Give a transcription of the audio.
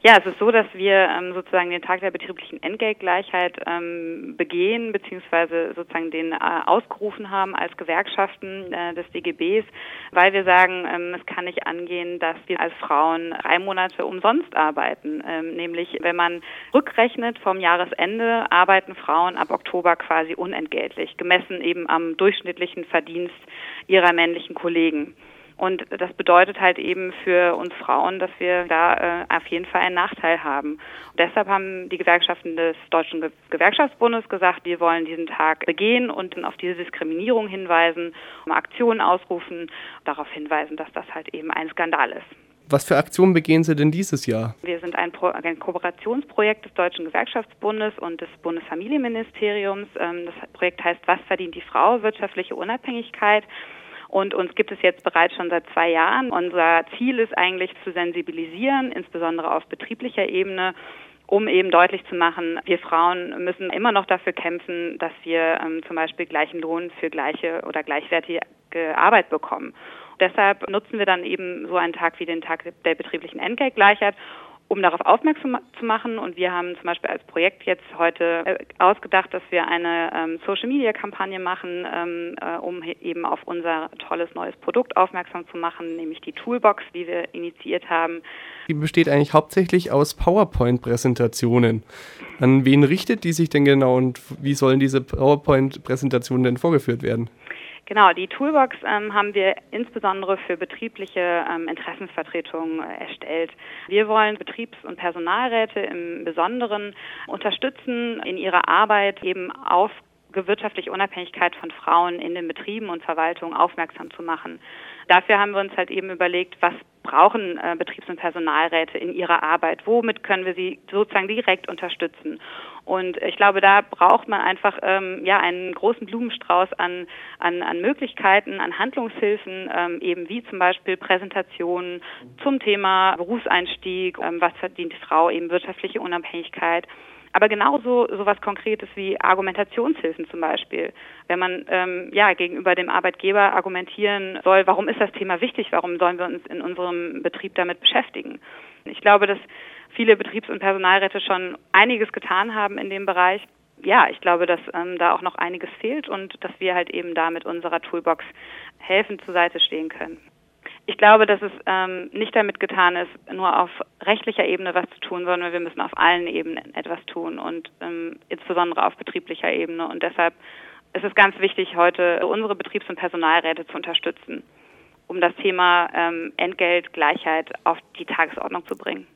Ja, es ist so, dass wir ähm, sozusagen den Tag der betrieblichen Entgeltgleichheit ähm, begehen, beziehungsweise sozusagen den äh, ausgerufen haben als Gewerkschaften äh, des DGBs, weil wir sagen, ähm, es kann nicht angehen, dass wir als Frauen drei Monate umsonst arbeiten. Ähm, nämlich, wenn man rückrechnet vom Jahresende, arbeiten Frauen ab Oktober quasi unentgeltlich, gemessen eben am durchschnittlichen Verdienst ihrer männlichen Kollegen. Und das bedeutet halt eben für uns Frauen, dass wir da äh, auf jeden Fall einen Nachteil haben. Und deshalb haben die Gewerkschaften des Deutschen Gewerkschaftsbundes gesagt, wir wollen diesen Tag begehen und auf diese Diskriminierung hinweisen, um Aktionen ausrufen, darauf hinweisen, dass das halt eben ein Skandal ist. Was für Aktionen begehen Sie denn dieses Jahr? Wir sind ein, Pro ein Kooperationsprojekt des Deutschen Gewerkschaftsbundes und des Bundesfamilienministeriums. Ähm, das Projekt heißt Was verdient die Frau? Wirtschaftliche Unabhängigkeit. Und uns gibt es jetzt bereits schon seit zwei Jahren. Unser Ziel ist eigentlich zu sensibilisieren, insbesondere auf betrieblicher Ebene, um eben deutlich zu machen, wir Frauen müssen immer noch dafür kämpfen, dass wir ähm, zum Beispiel gleichen Lohn für gleiche oder gleichwertige Arbeit bekommen. Deshalb nutzen wir dann eben so einen Tag wie den Tag der betrieblichen Entgeltgleichheit, um darauf aufmerksam zu machen. Und wir haben zum Beispiel als Projekt jetzt heute äh, ausgedacht, dass wir eine ähm, Social-Media-Kampagne machen, ähm, äh, um eben auf unser tolles neues Produkt aufmerksam zu machen, nämlich die Toolbox, die wir initiiert haben. Die besteht eigentlich hauptsächlich aus PowerPoint-Präsentationen. An wen richtet die sich denn genau und wie sollen diese PowerPoint-Präsentationen denn vorgeführt werden? Genau, die Toolbox ähm, haben wir insbesondere für betriebliche ähm, Interessensvertretungen äh, erstellt. Wir wollen Betriebs- und Personalräte im Besonderen unterstützen, in ihrer Arbeit eben auf wirtschaftliche Unabhängigkeit von Frauen in den Betrieben und Verwaltungen aufmerksam zu machen. Dafür haben wir uns halt eben überlegt, was brauchen äh, Betriebs- und Personalräte in ihrer Arbeit? Womit können wir sie sozusagen direkt unterstützen? Und ich glaube, da braucht man einfach ähm, ja einen großen Blumenstrauß an, an, an Möglichkeiten, an Handlungshilfen, ähm, eben wie zum Beispiel Präsentationen zum Thema Berufseinstieg, ähm, was verdient die Frau, eben wirtschaftliche Unabhängigkeit. Aber genauso sowas Konkretes wie Argumentationshilfen zum Beispiel. Wenn man ähm, ja gegenüber dem Arbeitgeber argumentieren soll, warum ist das Thema wichtig, warum sollen wir uns in unserem Betrieb damit beschäftigen. Ich glaube, dass viele Betriebs- und Personalräte schon einiges getan haben in dem Bereich. Ja, ich glaube, dass ähm, da auch noch einiges fehlt und dass wir halt eben da mit unserer Toolbox helfen zur Seite stehen können. Ich glaube, dass es ähm, nicht damit getan ist, nur auf rechtlicher Ebene was zu tun, sondern wir müssen auf allen Ebenen etwas tun und ähm, insbesondere auf betrieblicher Ebene. Und deshalb ist es ganz wichtig, heute unsere Betriebs- und Personalräte zu unterstützen, um das Thema ähm, Entgeltgleichheit auf die Tagesordnung zu bringen.